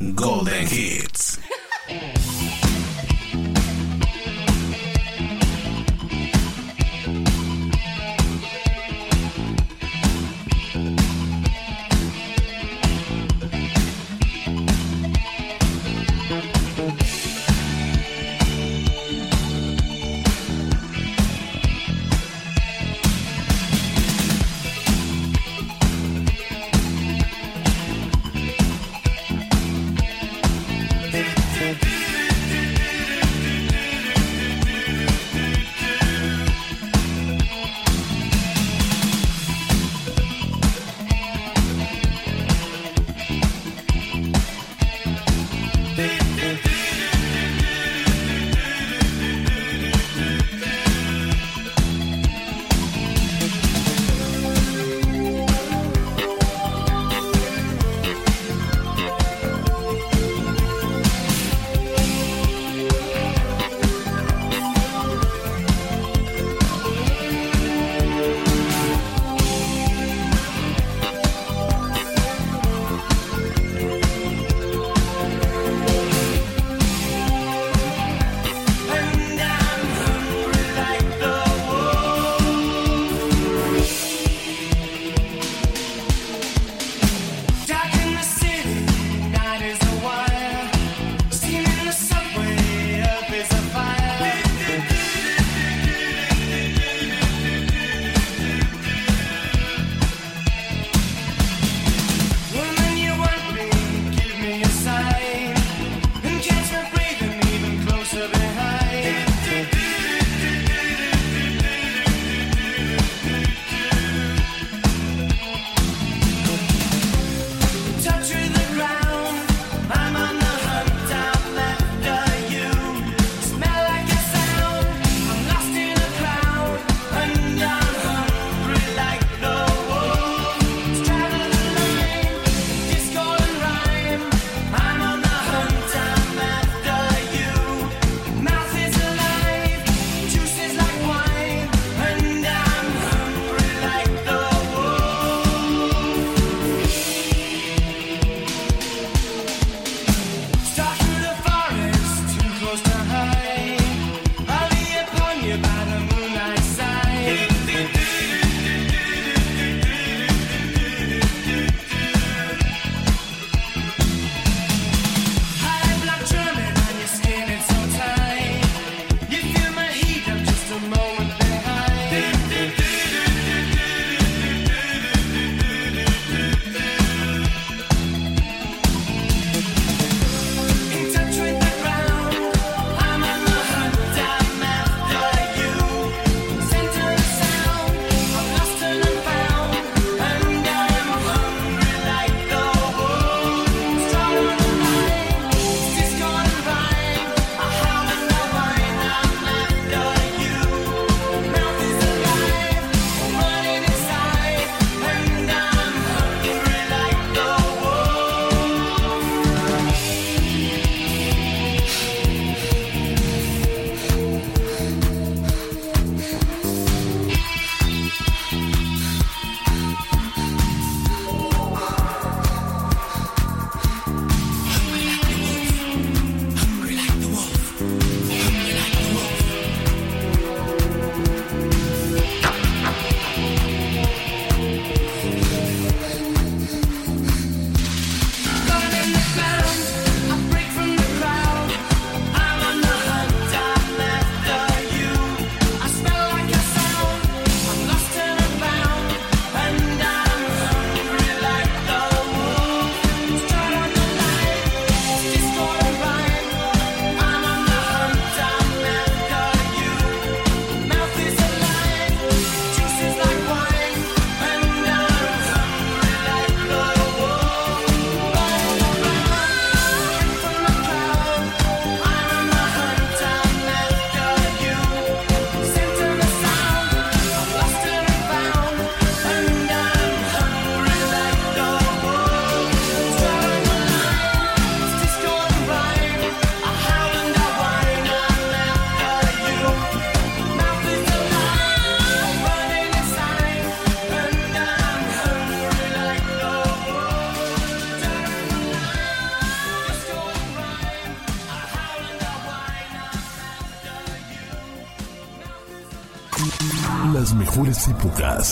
Golden Hits.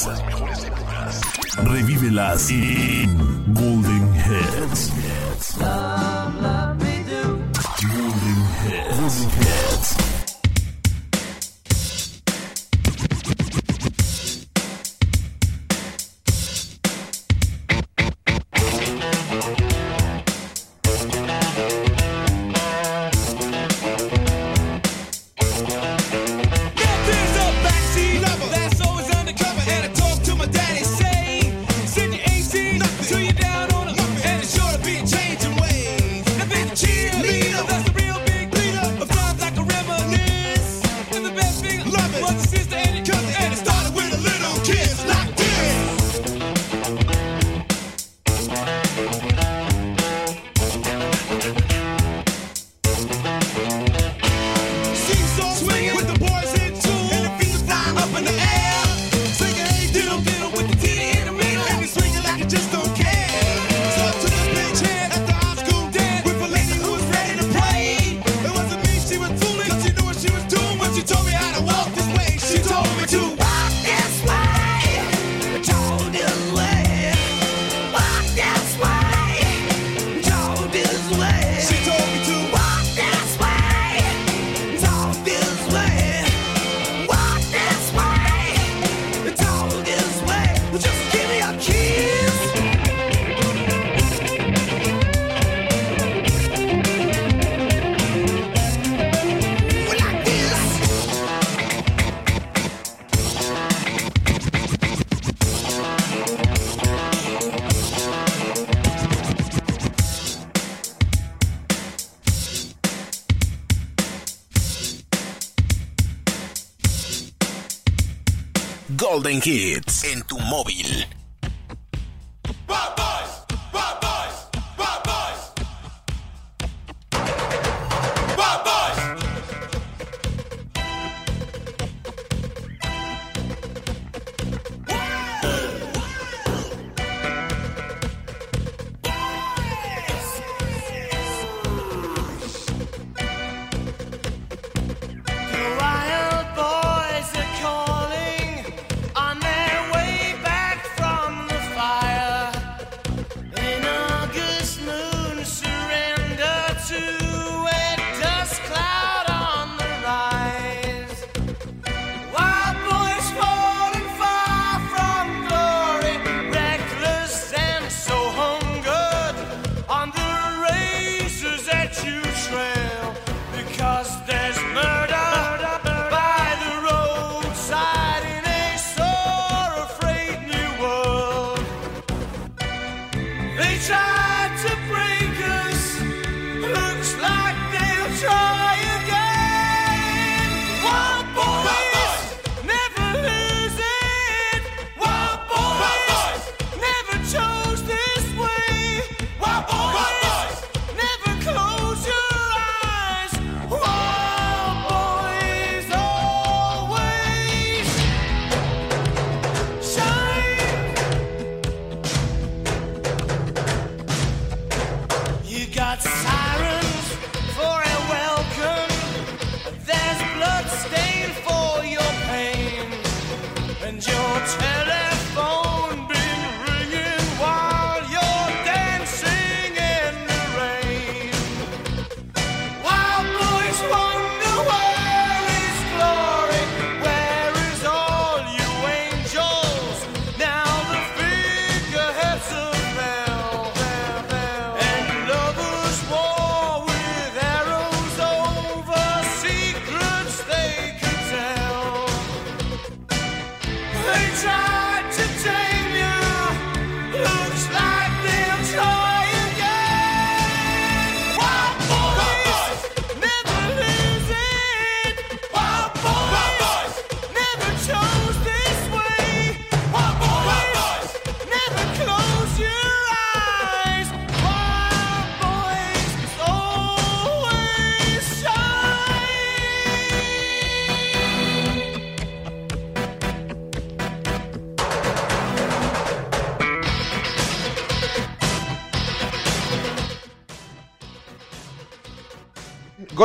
épocas. Revívelas Golden Heads. Golden Hits en tu móvil. hotel.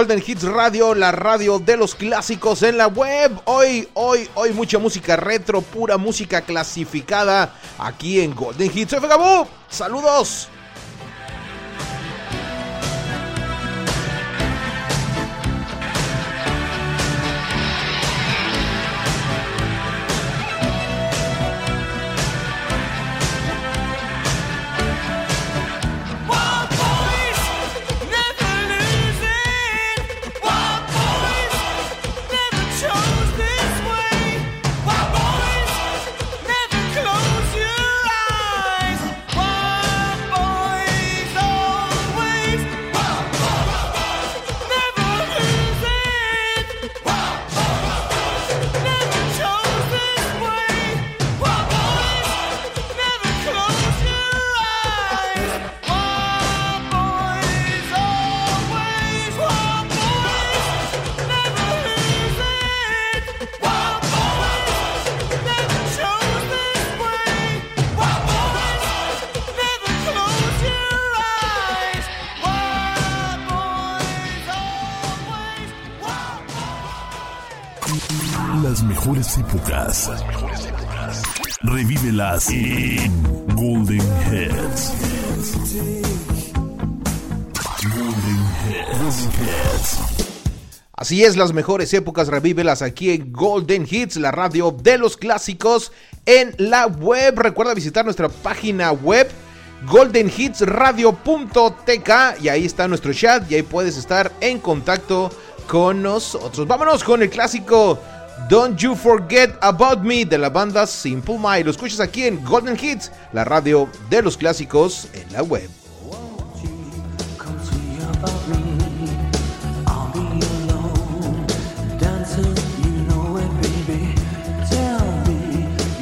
Golden Hits Radio, la radio de los clásicos en la web. Hoy, hoy, hoy mucha música retro, pura música clasificada aquí en Golden Hits. Soy. Saludos. Las mejores épocas. Revívelas en Golden Hits. Golden Hits. Así es, las mejores épocas revívelas aquí en Golden Hits, la radio de los clásicos en la web. Recuerda visitar nuestra página web goldenhitsradio.tk y ahí está nuestro chat y ahí puedes estar en contacto con nosotros. Vámonos con el clásico Don't You Forget About Me de la banda Simple Mind. Lo escuchas aquí en Golden Hits, la radio de los clásicos en la web.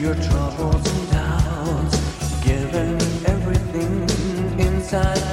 Troubles and doubts. Everything inside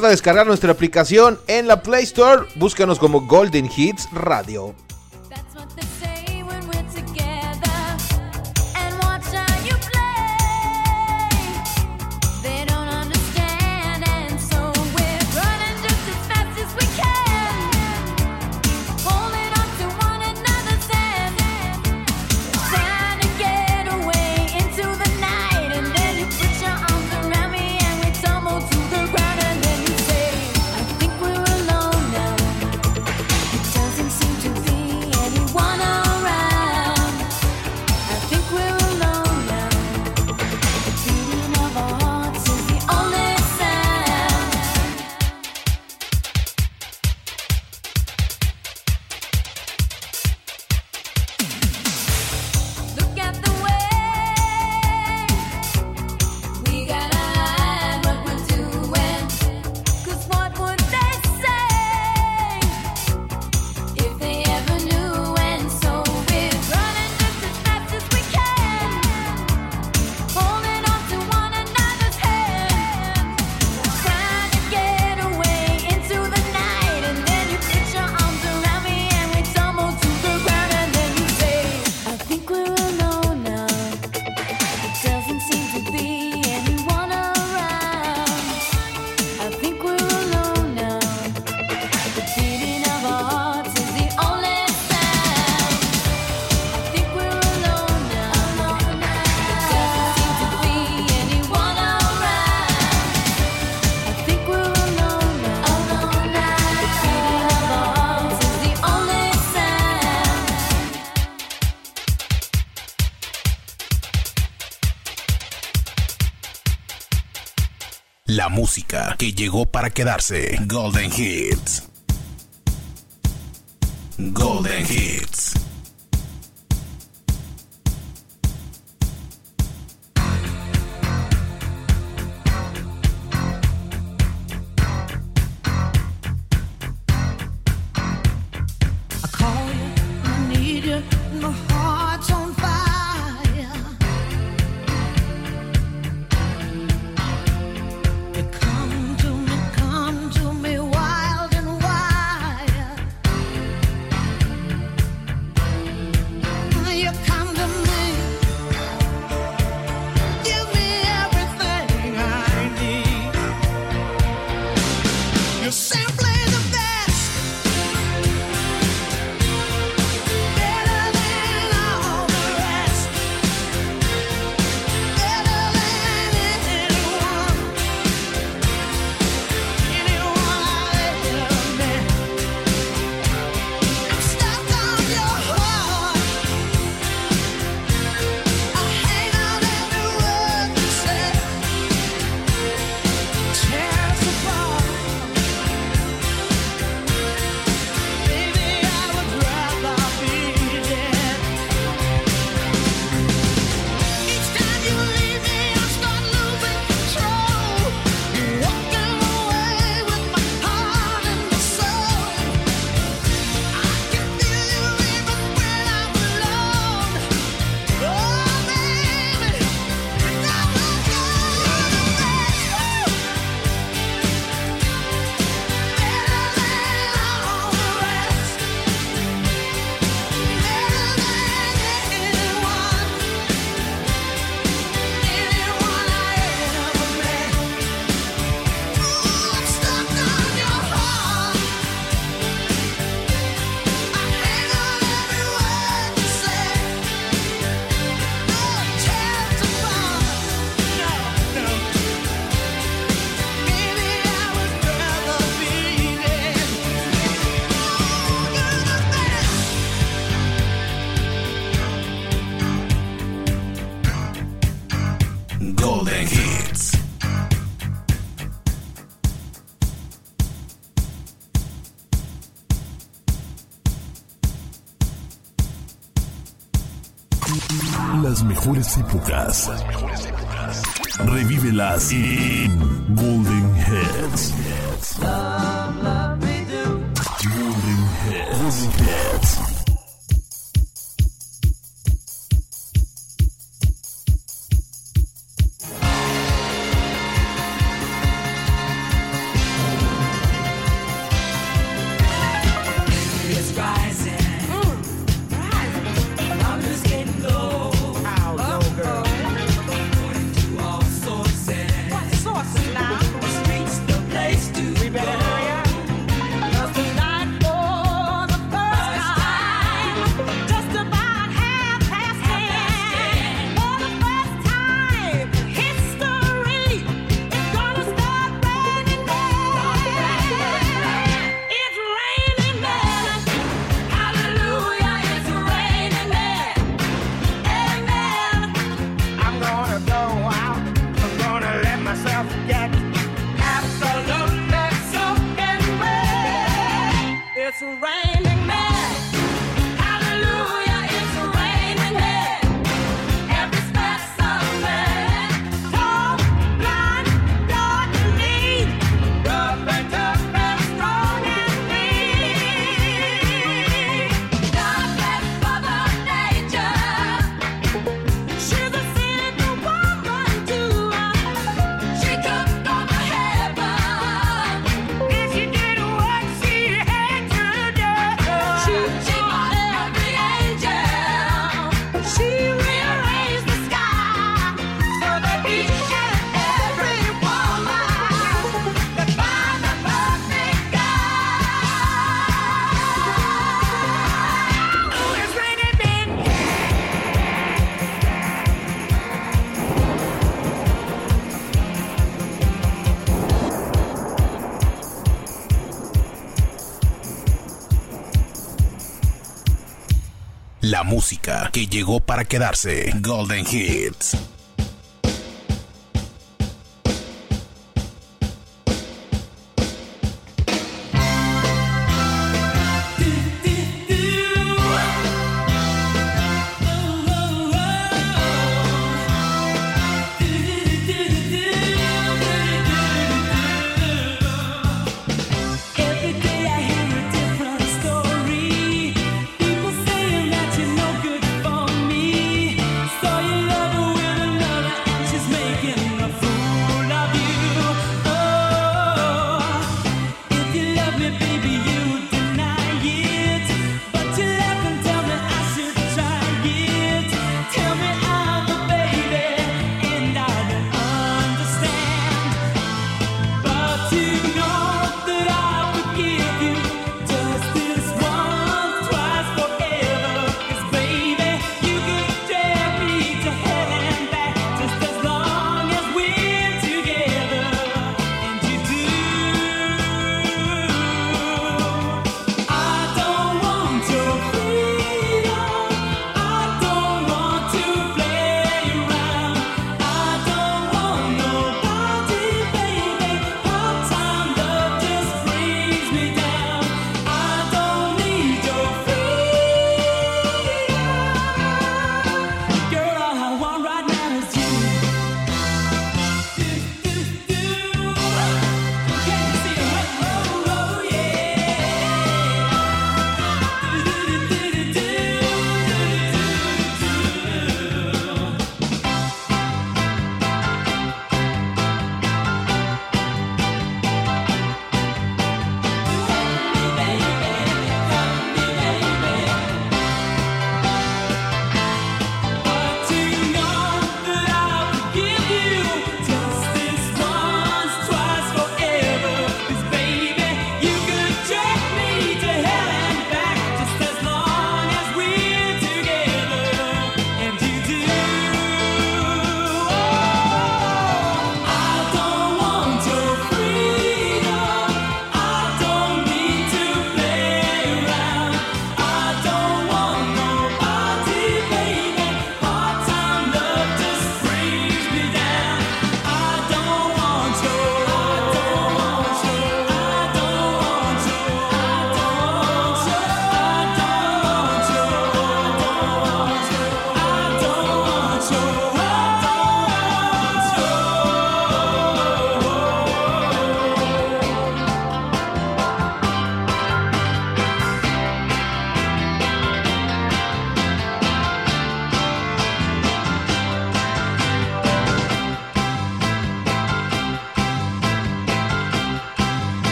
Recuerda descargar nuestra aplicación en la Play Store. Búscanos como Golden Hits Radio. que llegó para quedarse. Golden Hits. épocas. Revívelas y que llegó para quedarse. Golden Hits.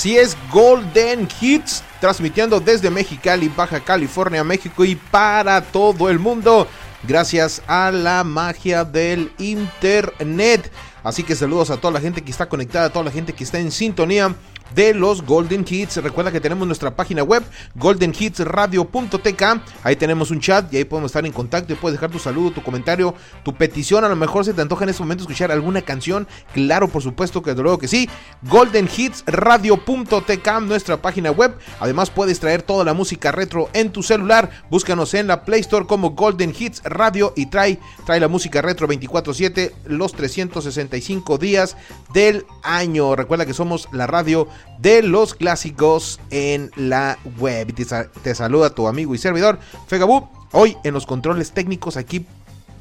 Así es, Golden Hits, transmitiendo desde Mexicali, Baja California, México y para todo el mundo, gracias a la magia del Internet. Así que saludos a toda la gente que está conectada, a toda la gente que está en sintonía de los Golden Hits. Recuerda que tenemos nuestra página web, goldenhitsradio.tk. Ahí tenemos un chat y ahí podemos estar en contacto y puedes dejar tu saludo, tu comentario, tu petición. A lo mejor se te antoja en este momento escuchar alguna canción. Claro, por supuesto que desde luego que sí. goldenhitsradio.tk, nuestra página web. Además puedes traer toda la música retro en tu celular. Búscanos en la Play Store como Golden Hits Radio y trae, trae la música retro 24/7 los 365 días del año. Recuerda que somos la radio de los clásicos en la web. Te, te saluda tu amigo y servidor Fegabú. Hoy en los controles técnicos aquí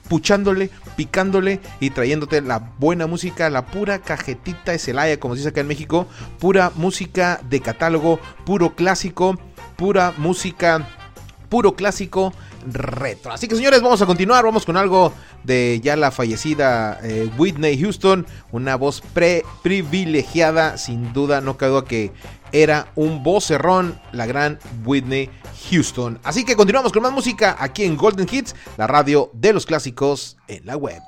puchándole, picándole y trayéndote la buena música, la pura cajetita de Celaya, como se dice acá en México, pura música de catálogo, puro clásico, pura música, puro clásico retro. Así que señores, vamos a continuar, vamos con algo de ya la fallecida eh, Whitney Houston, una voz pre privilegiada, sin duda, no cabe que era un vocerrón, la gran Whitney Houston. Así que continuamos con más música aquí en Golden Hits, la radio de los clásicos en la web.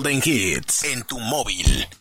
Golden Hits en tu móvil.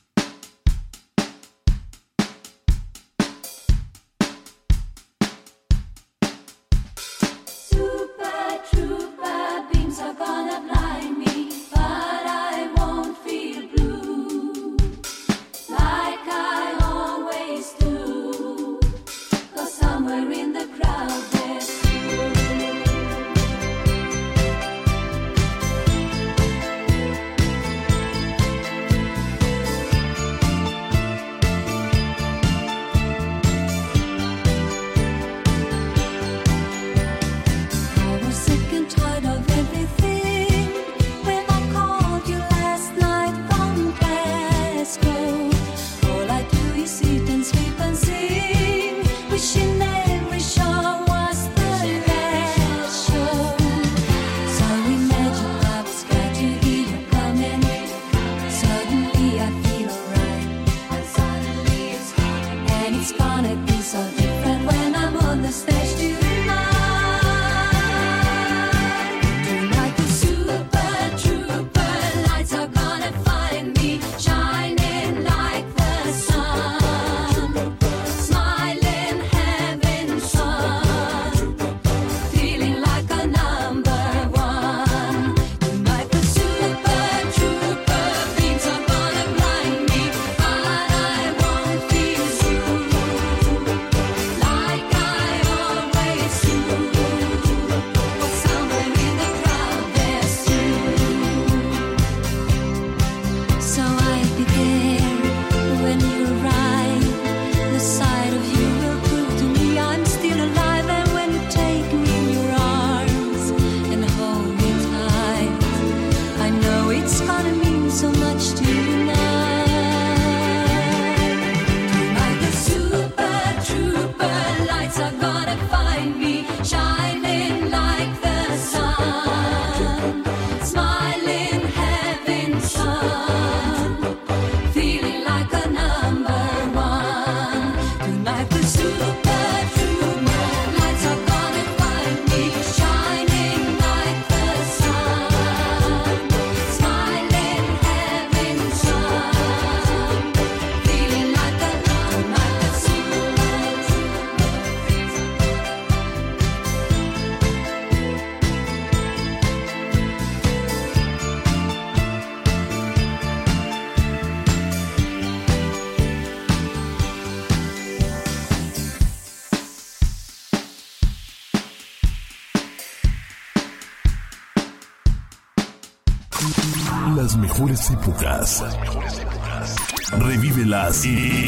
En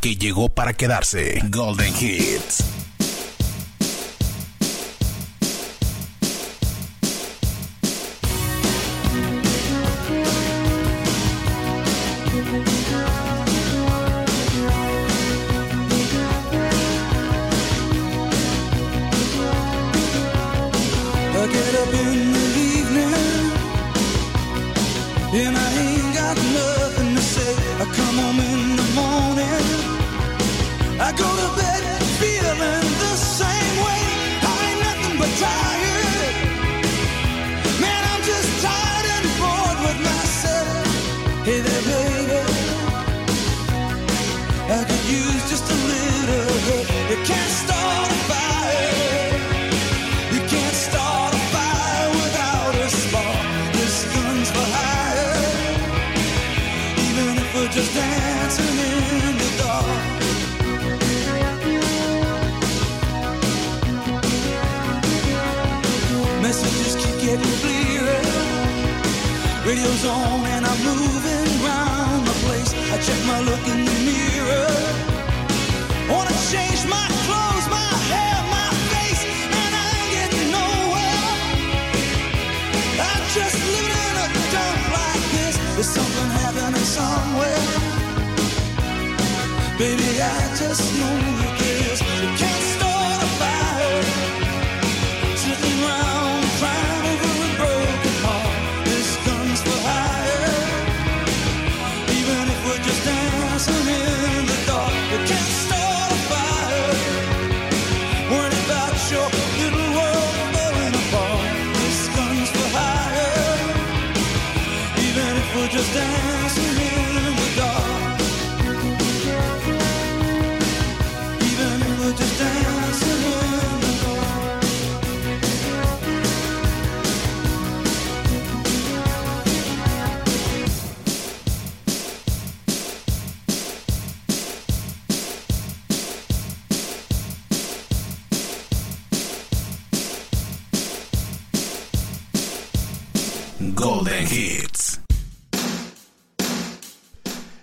que llegó para quedarse. Golden Hits. zone and I'm moving round the place. I check my look in the mirror. Wanna change my clothes, my hair, my face, and I ain't getting nowhere. I'm just living in a dump like this. There's something happening somewhere. Baby, I just know you kiss.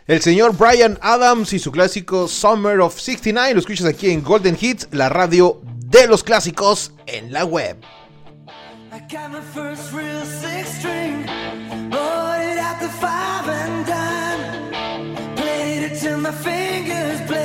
El señor Brian Adams y su clásico Summer of 69 lo escuchas aquí en Golden Hits, la radio de los clásicos en la web. my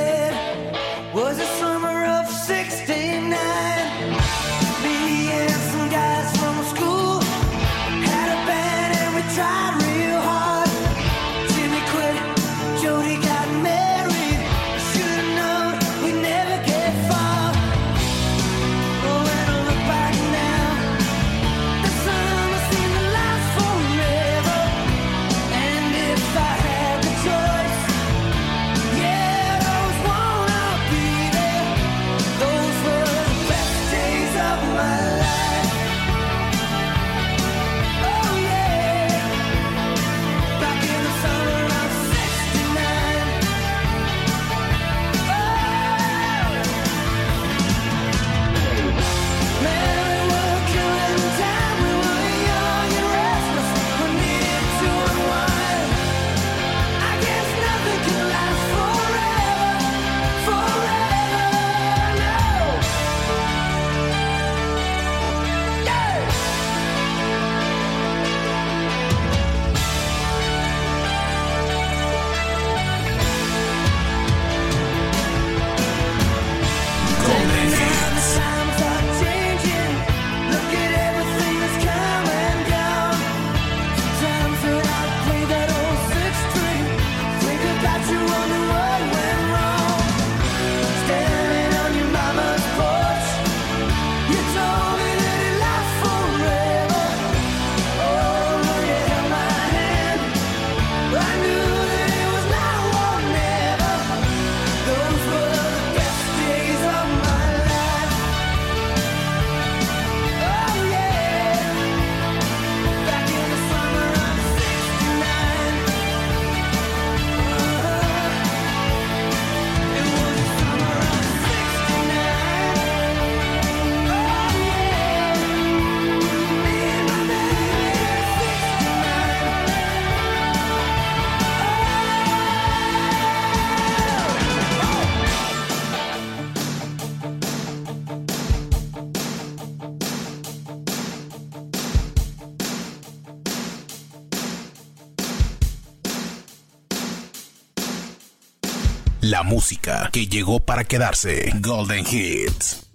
La música que llegó para quedarse. Golden Hits.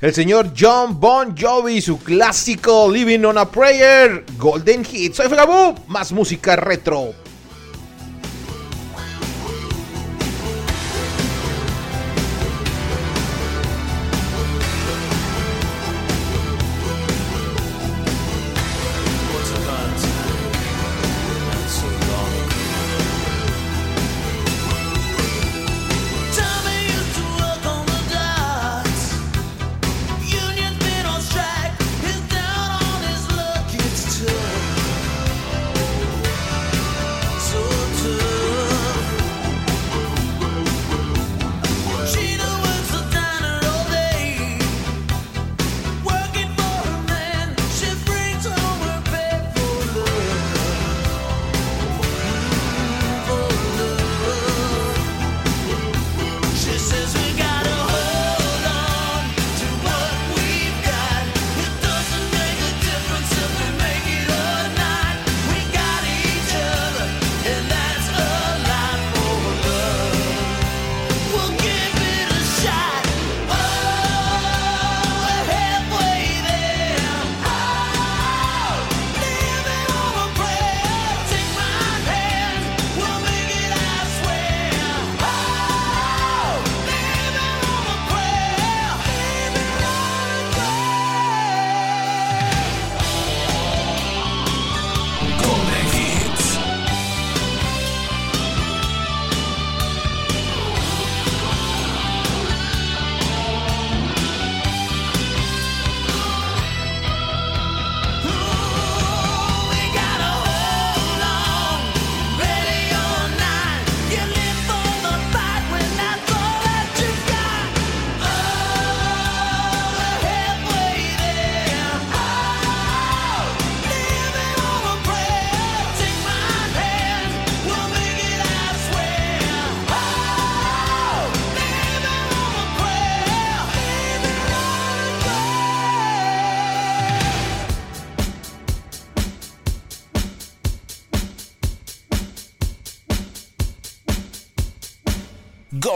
El señor John Bon Jovi, su clásico Living on a Prayer, Golden Hits. Soy Fagaboo, más música retro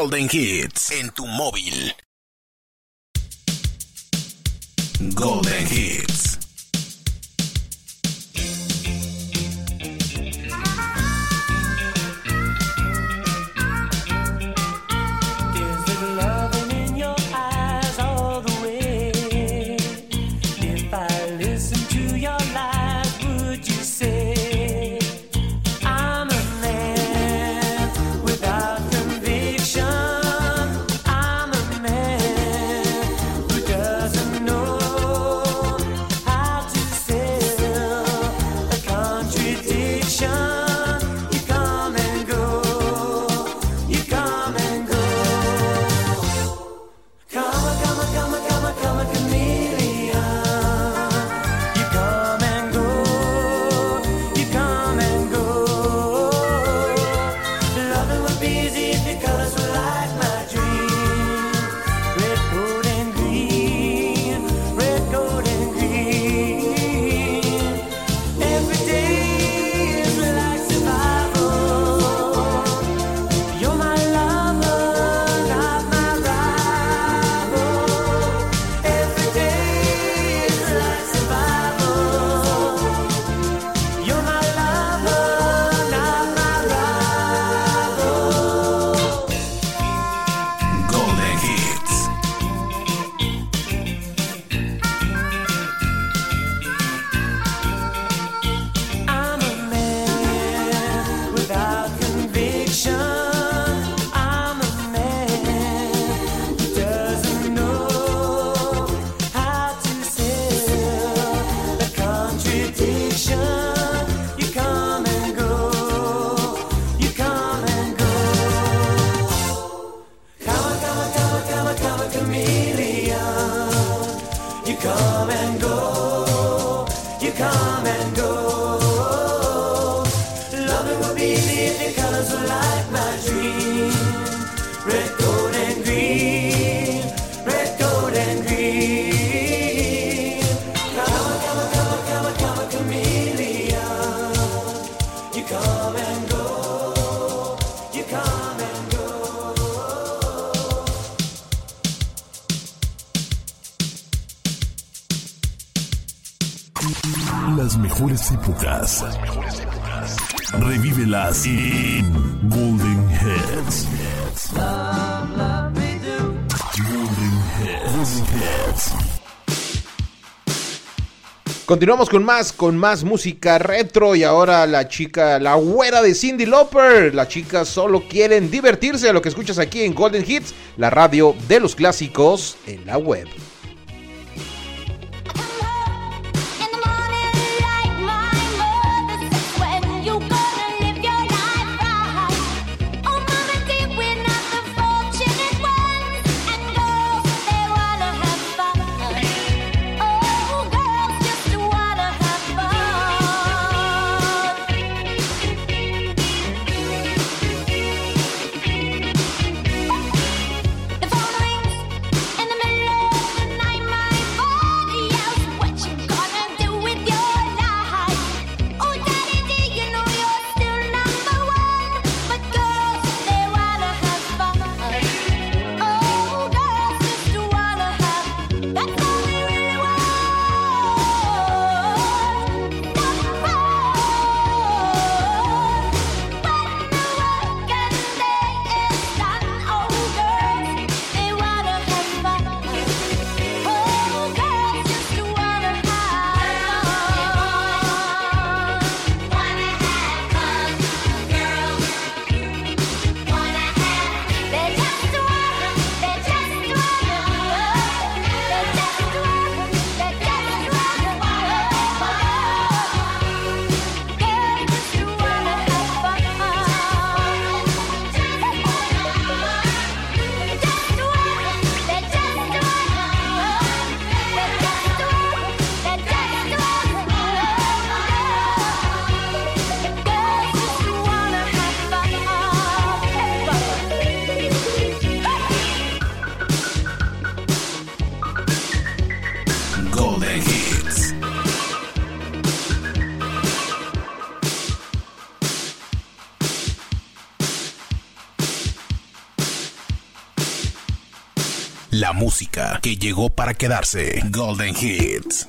Golden Hits en tu móvil. Golden Hits. Continuamos con más, con más música retro y ahora la chica, la güera de Cindy Lauper. Las chicas solo quieren divertirse a lo que escuchas aquí en Golden Hits, la radio de los clásicos en la web. Música que llegó para quedarse. Golden Hits.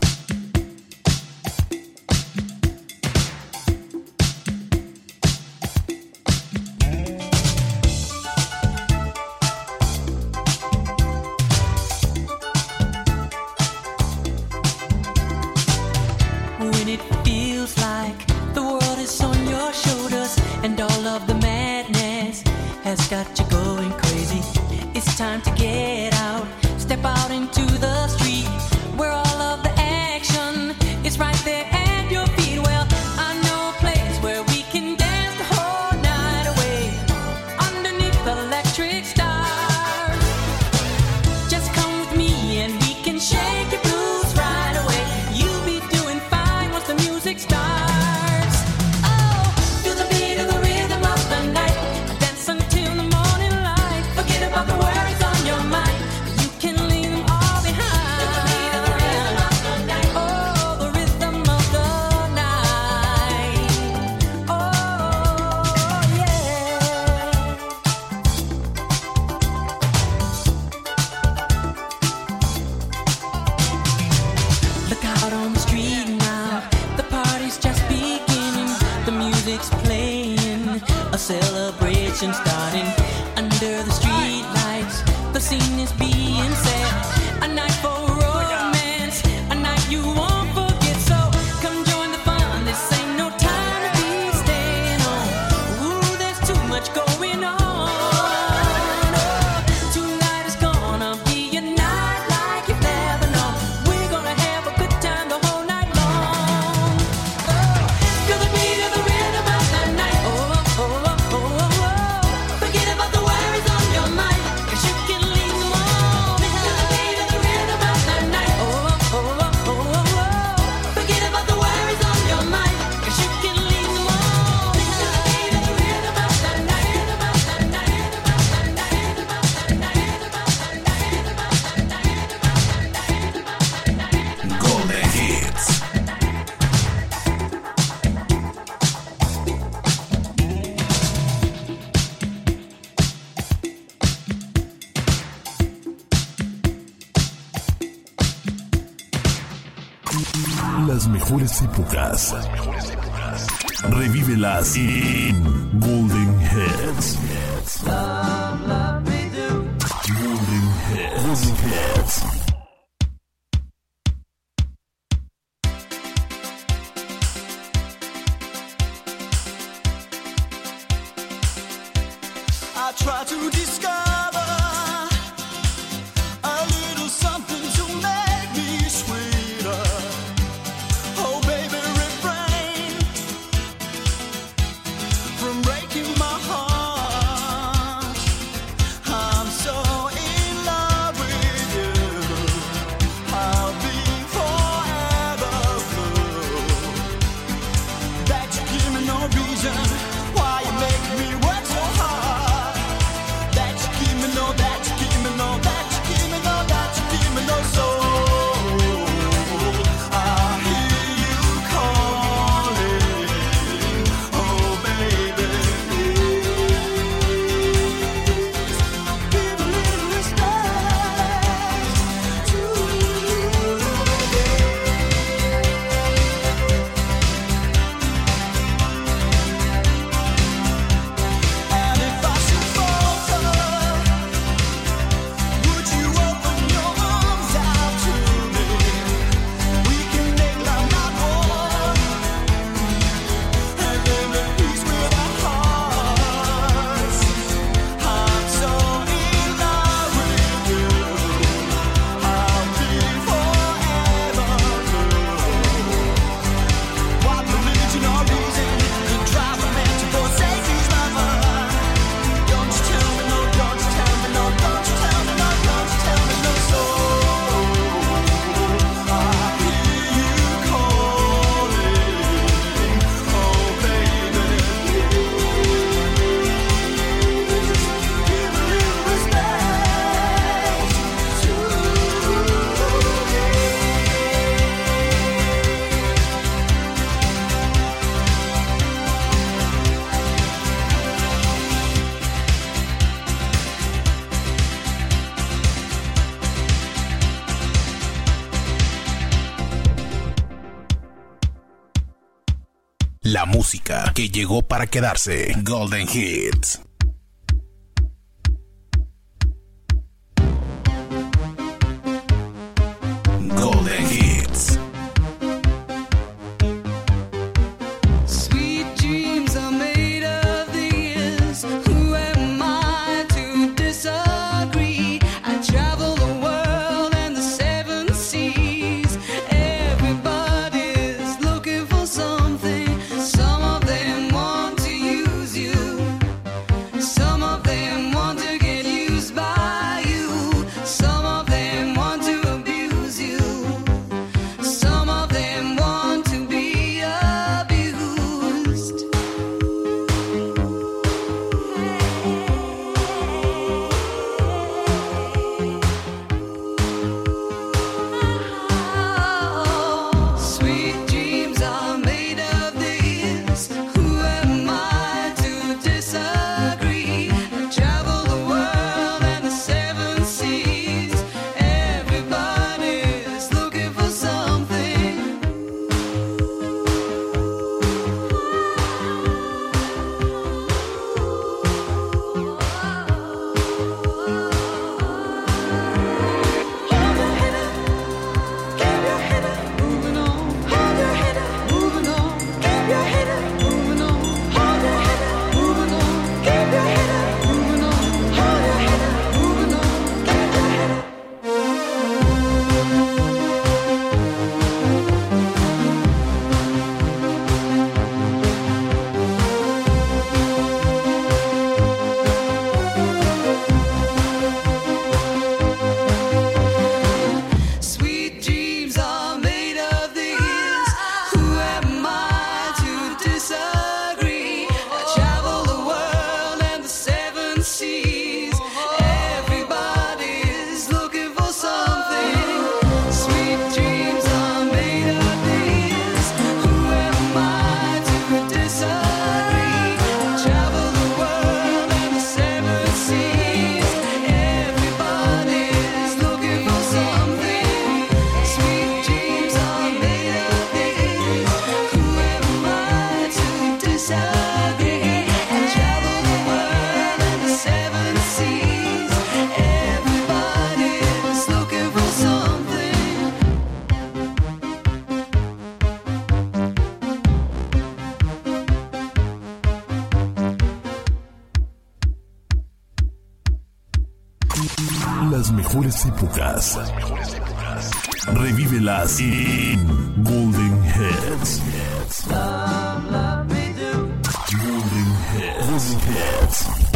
que llegó para quedarse. Golden Hits. las mejores épocas. Las Golden Golden Heads.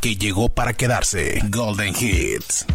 Que llegó para quedarse. Golden Hits.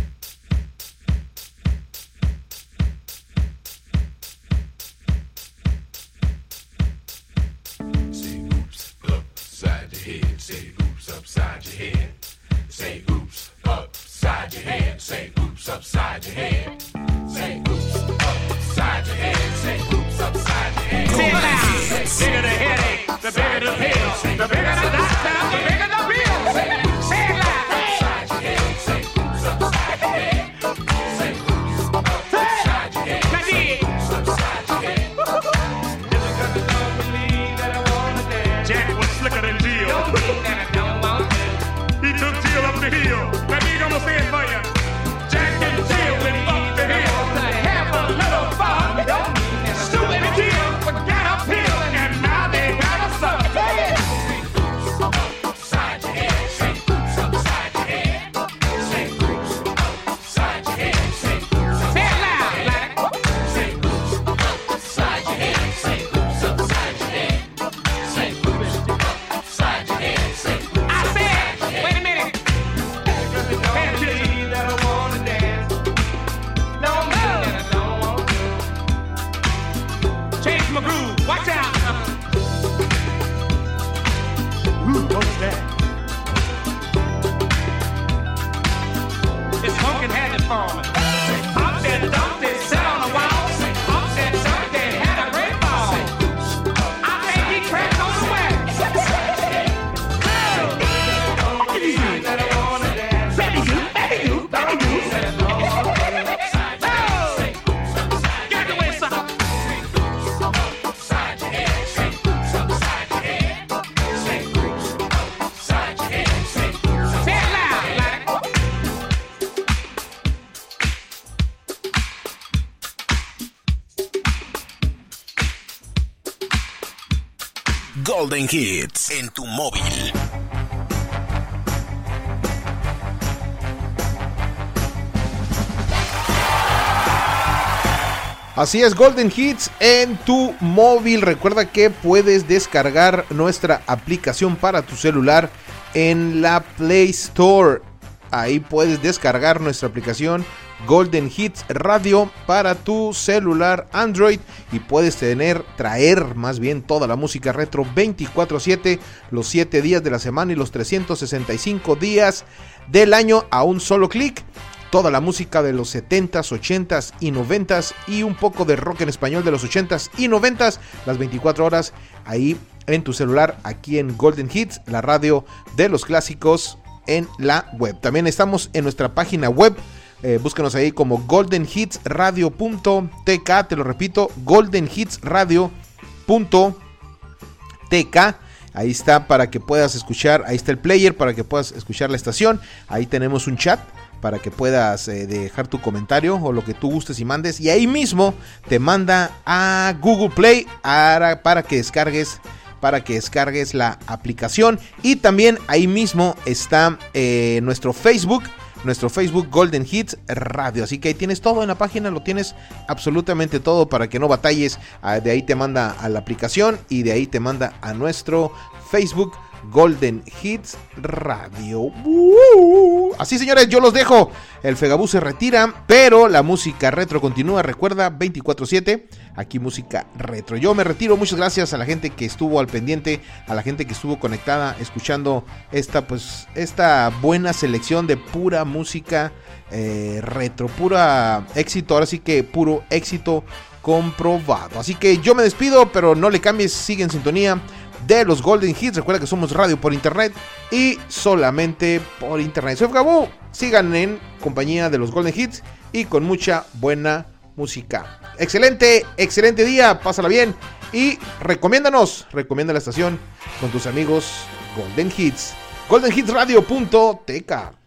Golden Hits en tu móvil. Así es, Golden Hits en tu móvil. Recuerda que puedes descargar nuestra aplicación para tu celular en la Play Store. Ahí puedes descargar nuestra aplicación Golden Hits Radio para tu celular Android y puedes tener, traer más bien toda la música retro 24/7, los 7 días de la semana y los 365 días del año a un solo clic toda la música de los 70s, 80s y 90s y un poco de rock en español de los 80s y 90s, las 24 horas ahí en tu celular, aquí en Golden Hits, la radio de los clásicos en la web. También estamos en nuestra página web. Eh, búscanos ahí como goldenhitsradio.tk, te lo repito, goldenhitsradio.tk. Ahí está para que puedas escuchar, ahí está el player para que puedas escuchar la estación. Ahí tenemos un chat para que puedas eh, dejar tu comentario o lo que tú gustes y mandes. Y ahí mismo te manda a Google Play para, para que descargues para que descargues la aplicación y también ahí mismo está eh, nuestro Facebook nuestro Facebook Golden Hits Radio. Así que ahí tienes todo en la página, lo tienes absolutamente todo para que no batalles. Ah, De ahí te manda a la aplicación y de ahí te manda a nuestro Facebook Golden Hits Radio. Así señores, yo los dejo. El Fegabú se retira, pero la música retro continúa. Recuerda 24/7, aquí música retro. Yo me retiro. Muchas gracias a la gente que estuvo al pendiente, a la gente que estuvo conectada, escuchando esta pues esta buena selección de pura música eh, retro, pura éxito. Ahora sí que puro éxito comprobado. Así que yo me despido, pero no le cambies, sigue en sintonía de los Golden Hits. Recuerda que somos radio por internet y solamente por internet. Soy Gabo. Sigan en compañía de los Golden Hits y con mucha buena música. Excelente, excelente día. Pásala bien y recomiéndanos, recomienda la estación con tus amigos Golden Hits. GoldenHitsRadio.tk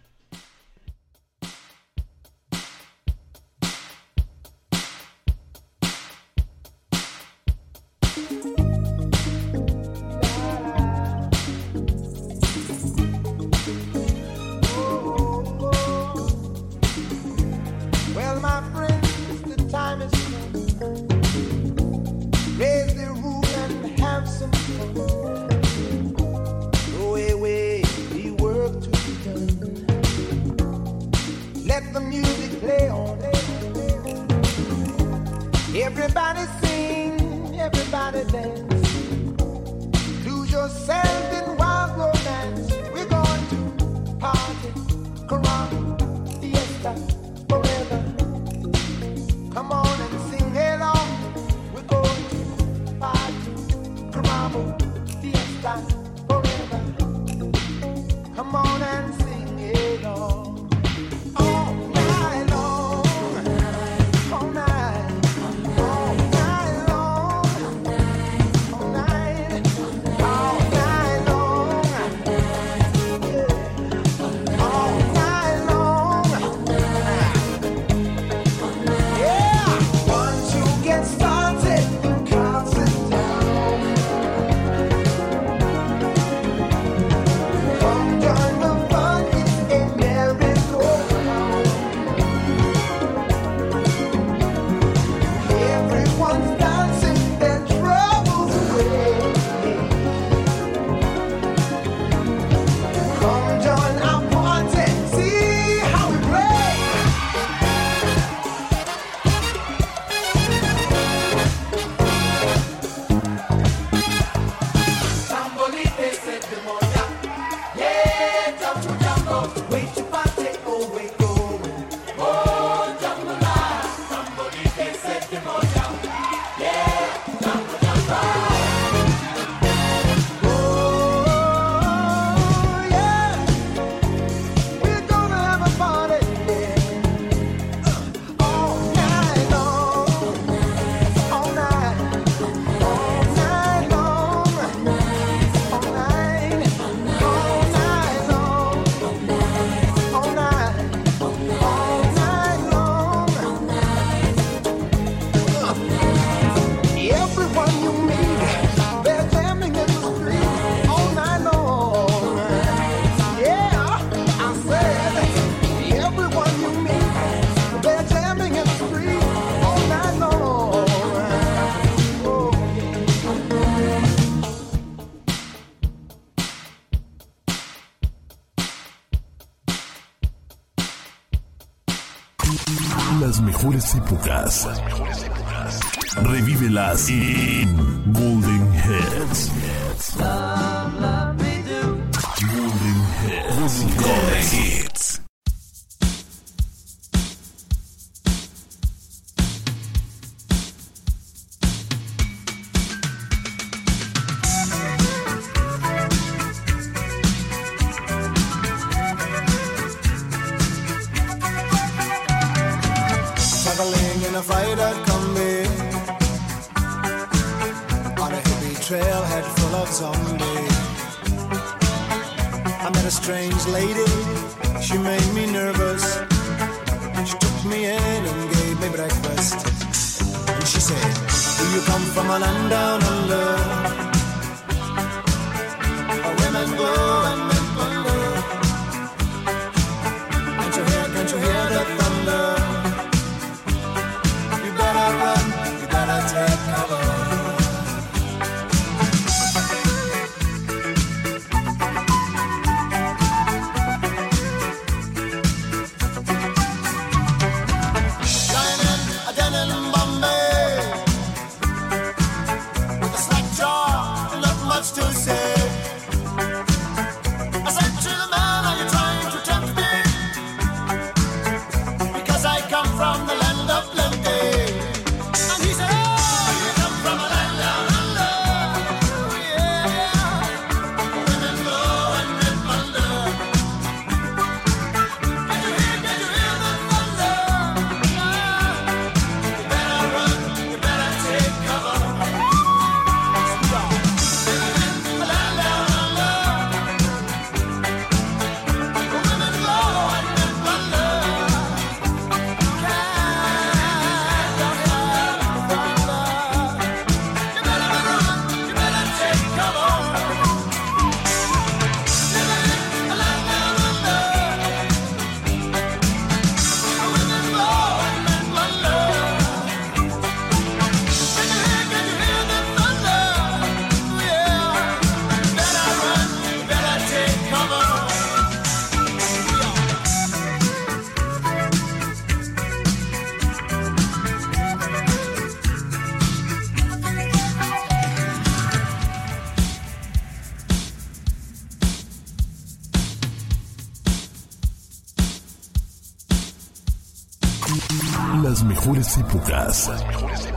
épocas. Las mejores.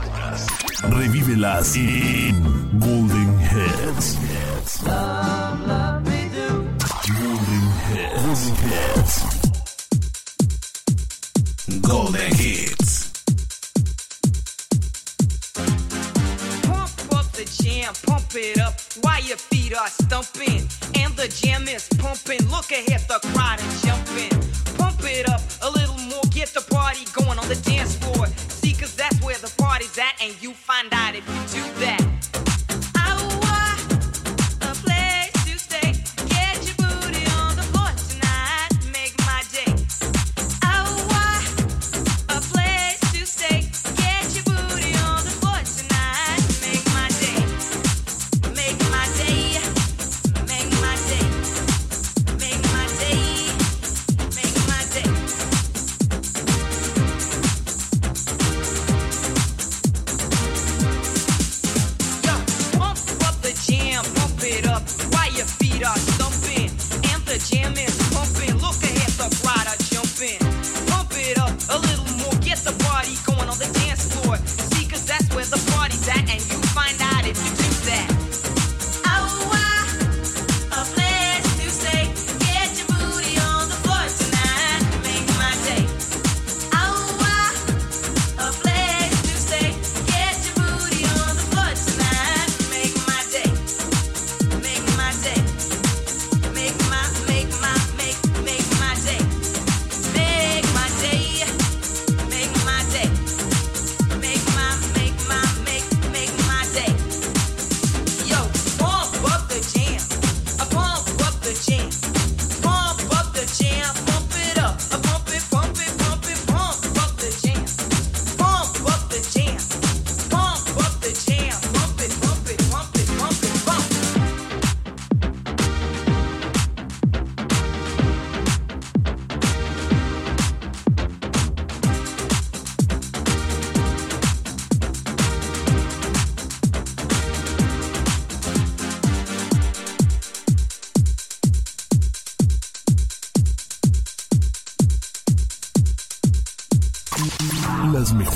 Revívelas en Golden Heads. Golden Heads. Golden Golden Hits. Pump up the jam, pump it up while your feet are stumping. And the jam is pumping. Look ahead, the crowd is jumping. Pump it up a little more, get the party going on the dance floor that's where the party's at, and you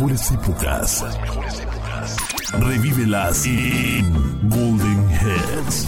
mejores épocas. Revívelas en Golden Heads.